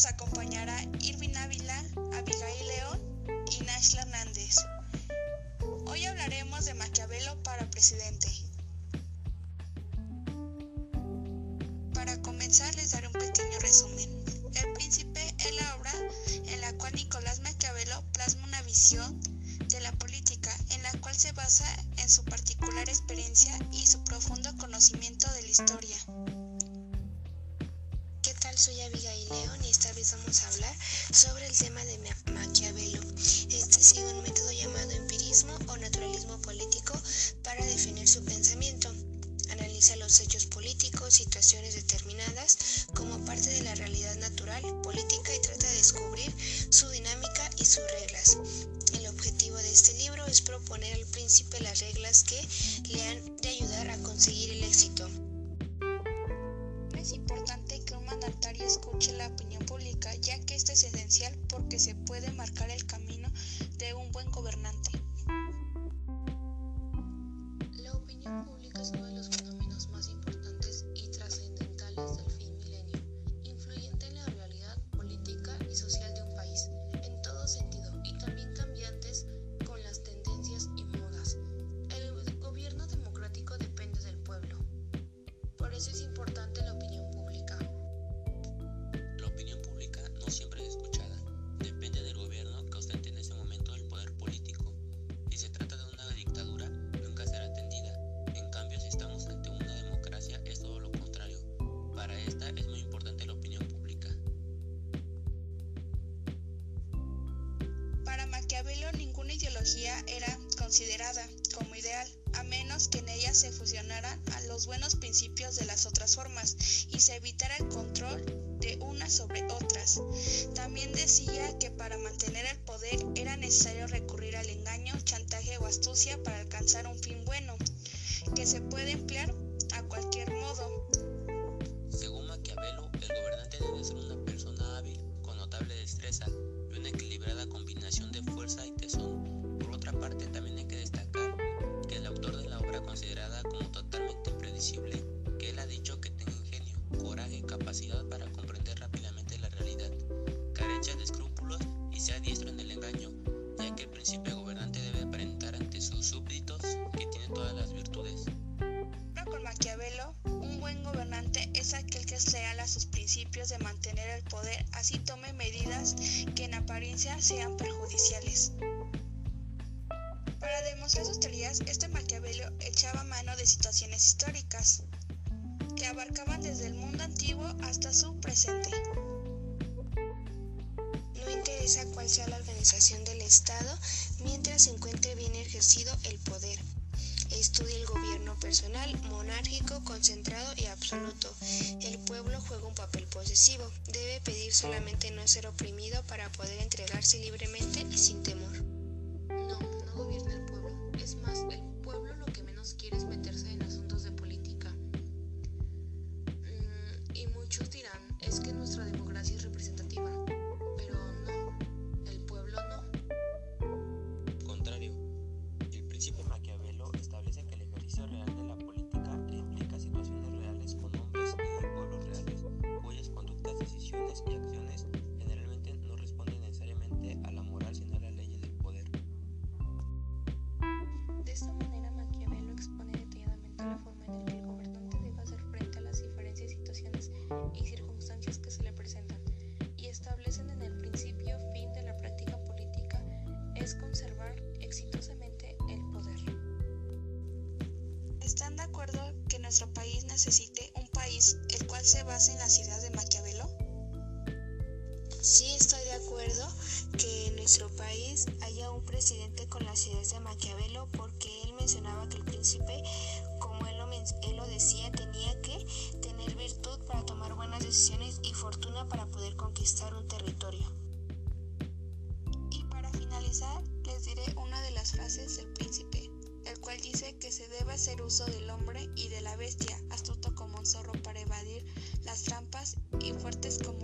nos acompañará Irvin Ávila, Abigail León y Nashla Hernández. Hoy hablaremos de Maquiavelo para presidente. Para comenzar les daré un pequeño resumen. El príncipe es la obra en la cual Nicolás Maquiavelo plasma una visión de la política en la cual se basa en su particular experiencia y su profundo conocimiento de la historia. Soy Abigail León y esta vez vamos a hablar sobre el tema de Maquiavelo. Este sigue un método llamado empirismo o naturalismo político para definir su pensamiento. Analiza los hechos políticos, situaciones determinadas como parte de la realidad natural, política y trata de descubrir su dinámica y sus reglas. El objetivo de este libro es proponer al príncipe las reglas que le han de ayudar a conseguir el éxito. Un mandatario escuche la opinión pública, ya que esto es esencial porque se puede marcar el camino de un buen gobernante. La opinión pública es uno de los Ninguna ideología era considerada como ideal, a menos que en ella se fusionaran los buenos principios de las otras formas y se evitara el control de unas sobre otras. También decía que para mantener el poder era necesario recurrir al engaño, chantaje o astucia para alcanzar un fin bueno, que se puede emplear a cualquier modo. Según Maquiavelo, el gobernante debe ser una persona hábil, con notable destreza capacidad para comprender rápidamente la realidad, carencia de escrúpulos y sea diestro en el engaño, ya que el príncipe gobernante debe aparentar ante sus súbditos que tiene todas las virtudes. Con Maquiavelo, un buen gobernante es aquel que es leal a sus principios de mantener el poder, así tome medidas que en apariencia sean perjudiciales. Para demostrar sus teorías, este Maquiavelo echaba mano de situaciones históricas que abarcaban desde el mundo antiguo hasta su presente. No interesa cuál sea la organización del Estado mientras se encuentre bien ejercido el poder. Estudia el gobierno personal, monárquico, concentrado y absoluto. El pueblo juega un papel posesivo. Debe pedir solamente no ser oprimido para poder entregarse libremente y sin temor. Es conservar exitosamente el poder. ¿Están de acuerdo que nuestro país necesite un país el cual se base en las ideas de Maquiavelo? Sí estoy de acuerdo que en nuestro país haya un presidente con las ideas de Maquiavelo porque frases del príncipe, el cual dice que se debe hacer uso del hombre y de la bestia, astuto como un zorro para evadir las trampas y fuertes como